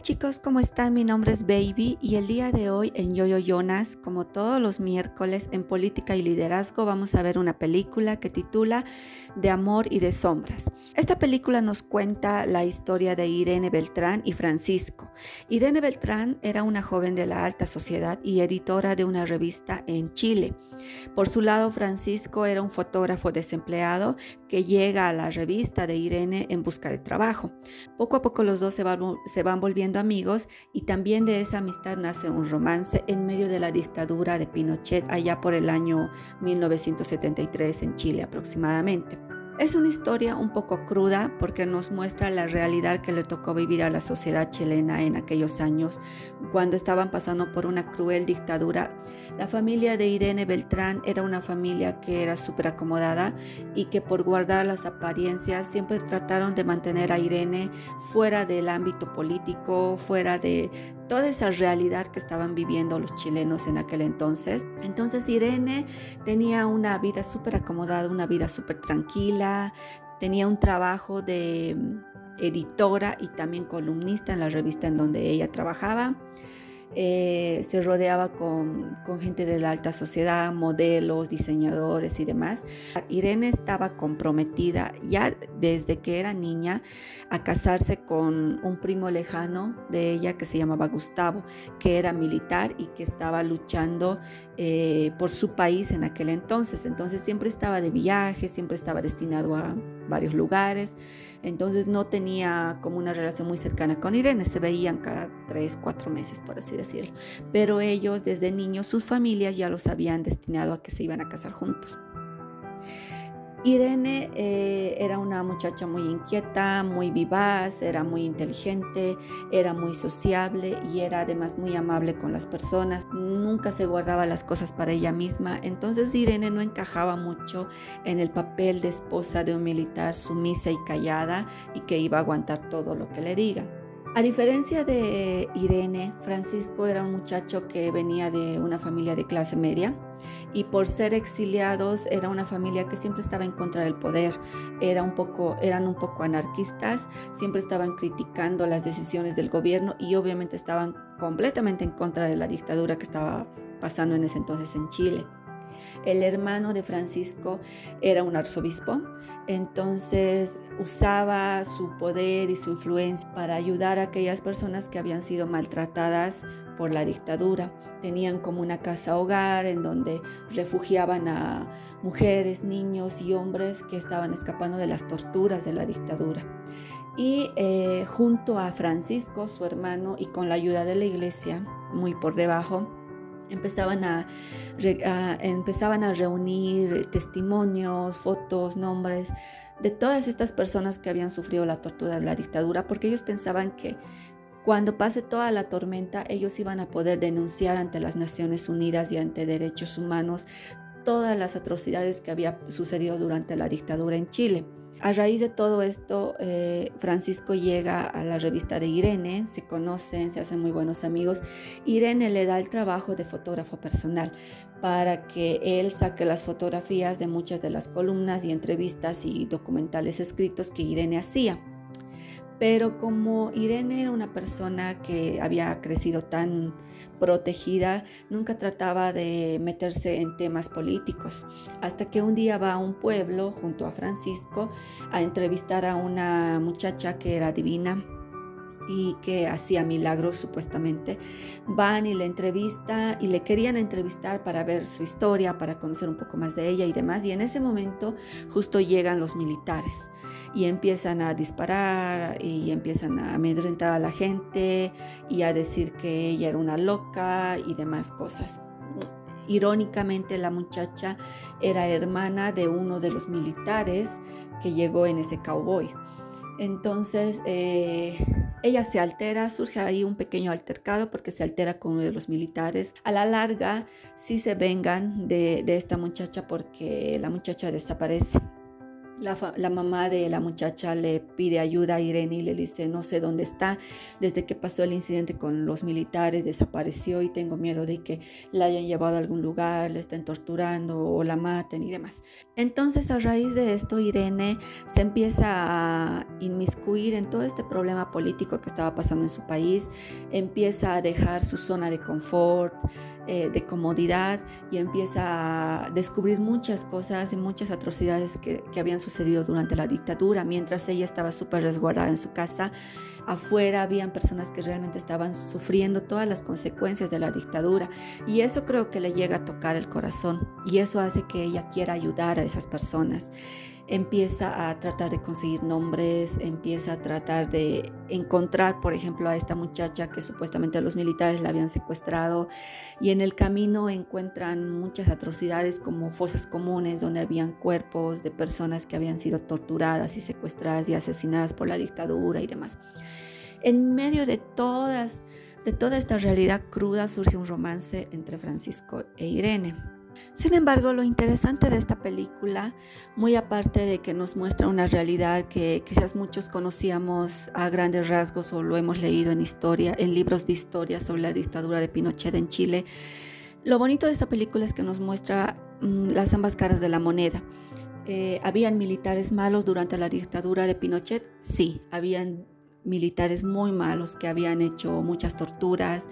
chicos, ¿cómo están? Mi nombre es Baby y el día de hoy en Yoyo Jonas, como todos los miércoles en Política y Liderazgo, vamos a ver una película que titula De Amor y de Sombras. Esta película nos cuenta la historia de Irene Beltrán y Francisco. Irene Beltrán era una joven de la alta sociedad y editora de una revista en Chile. Por su lado, Francisco era un fotógrafo desempleado que llega a la revista de Irene en busca de trabajo. Poco a poco los dos se van, volviendo amigos y también de esa amistad nace un romance en medio de la dictadura de Pinochet allá por el año 1973 en Chile aproximadamente. Es una historia un poco cruda porque nos muestra la realidad que le tocó vivir a la sociedad chilena en aquellos años, cuando estaban pasando por una cruel dictadura. La familia de Irene Beltrán era una familia que era súper acomodada y que por guardar las apariencias siempre trataron de mantener a Irene fuera del ámbito político, fuera de toda esa realidad que estaban viviendo los chilenos en aquel entonces. Entonces Irene tenía una vida súper acomodada, una vida súper tranquila, tenía un trabajo de mm, editora y también columnista en la revista en donde ella trabajaba. Eh, se rodeaba con, gente de la alta sociedad, modelos, diseñadores y demás. Irene estaba comprometida ya desde que era niña a casarse con un primo lejano de ella que se llamaba Gustavo, que era militar y que estaba luchando eh, por su país en aquel entonces. Entonces siempre estaba de viaje, siempre estaba destinado a varios lugares. Entonces no tenía como una relación muy cercana con Irene, se veían cada tres, cuatro meses, por así decirlo. Pero ellos desde niños, sus familias ya los habían destinado a que se iban a casar juntos. Irene eh, era una muchacha muy inquieta, muy vivaz, era muy inteligente, era muy sociable y era además muy amable con las personas. Nunca se guardaba las cosas para ella misma. Entonces Irene no encajaba mucho en el papel de esposa de un militar sumisa y callada y que iba a aguantar todo lo que le diga. A diferencia de Irene, Francisco era un muchacho que venía de una familia de clase media y por ser exiliados era una familia que siempre estaba en contra del poder, era un poco, eran un poco anarquistas, siempre estaban criticando las decisiones del gobierno y obviamente estaban completamente en contra de la dictadura que estaba pasando en ese entonces en Chile. El hermano de Francisco era un arzobispo, entonces usaba su poder y su influencia para ayudar a aquellas personas que habían sido maltratadas por la dictadura. Tenían como una casa hogar en donde refugiaban a mujeres, niños y hombres que estaban escapando de las torturas de la dictadura. Y eh, junto a Francisco, su hermano, y con la ayuda de la iglesia, muy por debajo, empezaban a, empezaban a reunir testimonios, fotos, nombres de todas estas personas que habían sufrido la tortura de la dictadura, porque ellos pensaban que cuando pase toda la tormenta, ellos iban a poder denunciar ante las Naciones Unidas y ante derechos humanos todas las atrocidades que había sucedido durante la dictadura en Chile. A raíz de todo esto, eh, Francisco llega a la revista de Irene, se conocen, se hacen muy buenos amigos. Irene le da el trabajo de fotógrafo personal para que él saque las fotografías de muchas de las columnas y entrevistas y documentales escritos que Irene hacía. Pero como Irene era una persona que había crecido tan protegida, nunca trataba de meterse en temas políticos, hasta que un día va a un pueblo junto a Francisco a entrevistar a una muchacha que era divina y que hacía milagros supuestamente, van y le entrevista y le querían entrevistar para ver su historia, para conocer un poco más de ella y demás. Y en ese momento justo llegan los militares y empiezan a disparar y empiezan a amedrentar a la gente y a decir que ella era una loca y demás cosas. Irónicamente la muchacha era hermana de uno de los militares que llegó en ese cowboy. Entonces, eh, ella se altera, surge ahí un pequeño altercado porque se altera con uno de los militares. A la larga, sí se vengan de, esta muchacha porque la muchacha desaparece. La, mamá de la muchacha le pide ayuda a Irene y le dice, no sé dónde está, desde que pasó el incidente con los militares desapareció y tengo miedo de que la hayan llevado a algún lugar, le estén torturando o la maten y demás. Entonces a raíz de esto Irene se empieza a inmiscuir en todo este problema político que estaba pasando en su país, empieza a dejar su zona de confort, eh, de comodidad y empieza a descubrir muchas cosas y muchas atrocidades que, que habían sucedido sucedido durante la dictadura. Mientras ella estaba súper resguardada en su casa, afuera habían personas que realmente estaban sufriendo todas las consecuencias de la dictadura. Y eso creo que le llega a tocar el corazón. Y eso hace que ella quiera ayudar a esas personas empieza a tratar de conseguir nombres, empieza a tratar de encontrar, por ejemplo, a esta muchacha que supuestamente los militares la habían secuestrado y en el camino encuentran muchas atrocidades como fosas comunes donde habían cuerpos de personas que habían sido torturadas y secuestradas y asesinadas por la dictadura y demás. En medio de todas de toda esta realidad cruda surge un romance entre Francisco e Irene. Sin embargo, lo interesante de esta película, muy aparte de que nos muestra una realidad que quizás muchos conocíamos a grandes rasgos o lo hemos leído en historia, en libros de historia sobre la dictadura de Pinochet en Chile, lo bonito de esta película es que nos muestra mm, las ambas caras de la moneda. Eh, ¿Habían militares malos durante la dictadura de Pinochet? Sí, habían militares muy malos que habían hecho muchas torturas,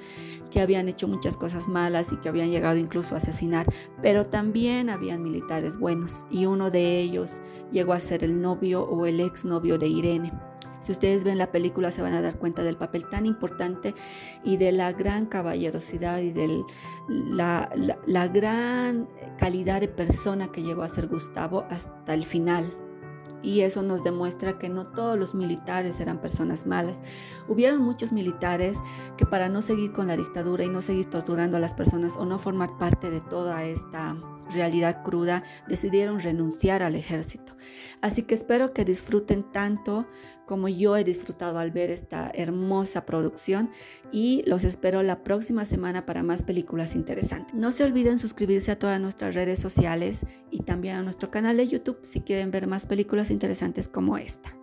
que habían hecho muchas cosas malas y que habían llegado incluso a asesinar, pero también habían militares buenos y uno de ellos llegó a ser el novio o el exnovio de Irene. Si ustedes ven la película se van a dar cuenta del papel tan importante y de la gran caballerosidad y de la, gran calidad de persona que llegó a ser Gustavo hasta el final y eso nos demuestra que no todos los militares eran personas malas. Hubieron muchos militares que para no seguir con la dictadura y no seguir torturando a las personas o no formar parte de toda esta realidad cruda, decidieron renunciar al ejército. Así que espero que disfruten tanto como yo he disfrutado al ver esta hermosa producción y los espero la próxima semana para más películas interesantes. No se olviden suscribirse a todas nuestras redes sociales y también a nuestro canal de YouTube si quieren ver más películas interesantes como esta.